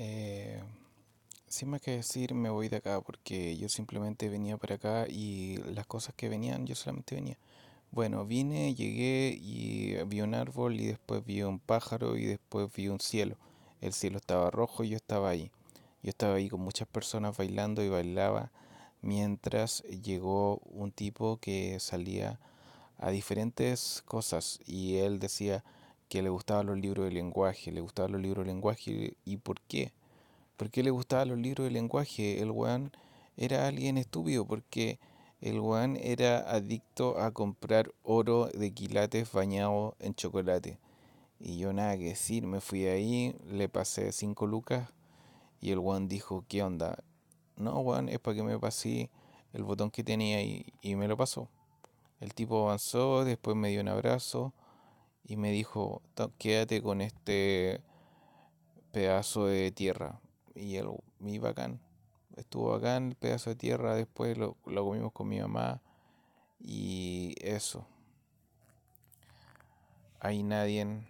Eh, sin más que decir, me voy de acá porque yo simplemente venía para acá y las cosas que venían, yo solamente venía. Bueno, vine, llegué y vi un árbol y después vi un pájaro y después vi un cielo. El cielo estaba rojo y yo estaba ahí. Yo estaba ahí con muchas personas bailando y bailaba mientras llegó un tipo que salía a diferentes cosas y él decía que le gustaban los libros de lenguaje, le gustaban los libros de lenguaje y ¿por qué? ¿Por qué le gustaban los libros de lenguaje? El weón era alguien estúpido porque el weón era adicto a comprar oro de quilates bañado en chocolate. Y yo nada que decir, me fui ahí, le pasé cinco lucas y el weón dijo, ¿qué onda? No, weón, es para que me pasé el botón que tenía y, y me lo pasó. El tipo avanzó, después me dio un abrazo y me dijo, quédate con este pedazo de tierra. Y el, mi bacán, estuvo bacán el pedazo de tierra, después lo, lo comimos con mi mamá y eso. Hay nadie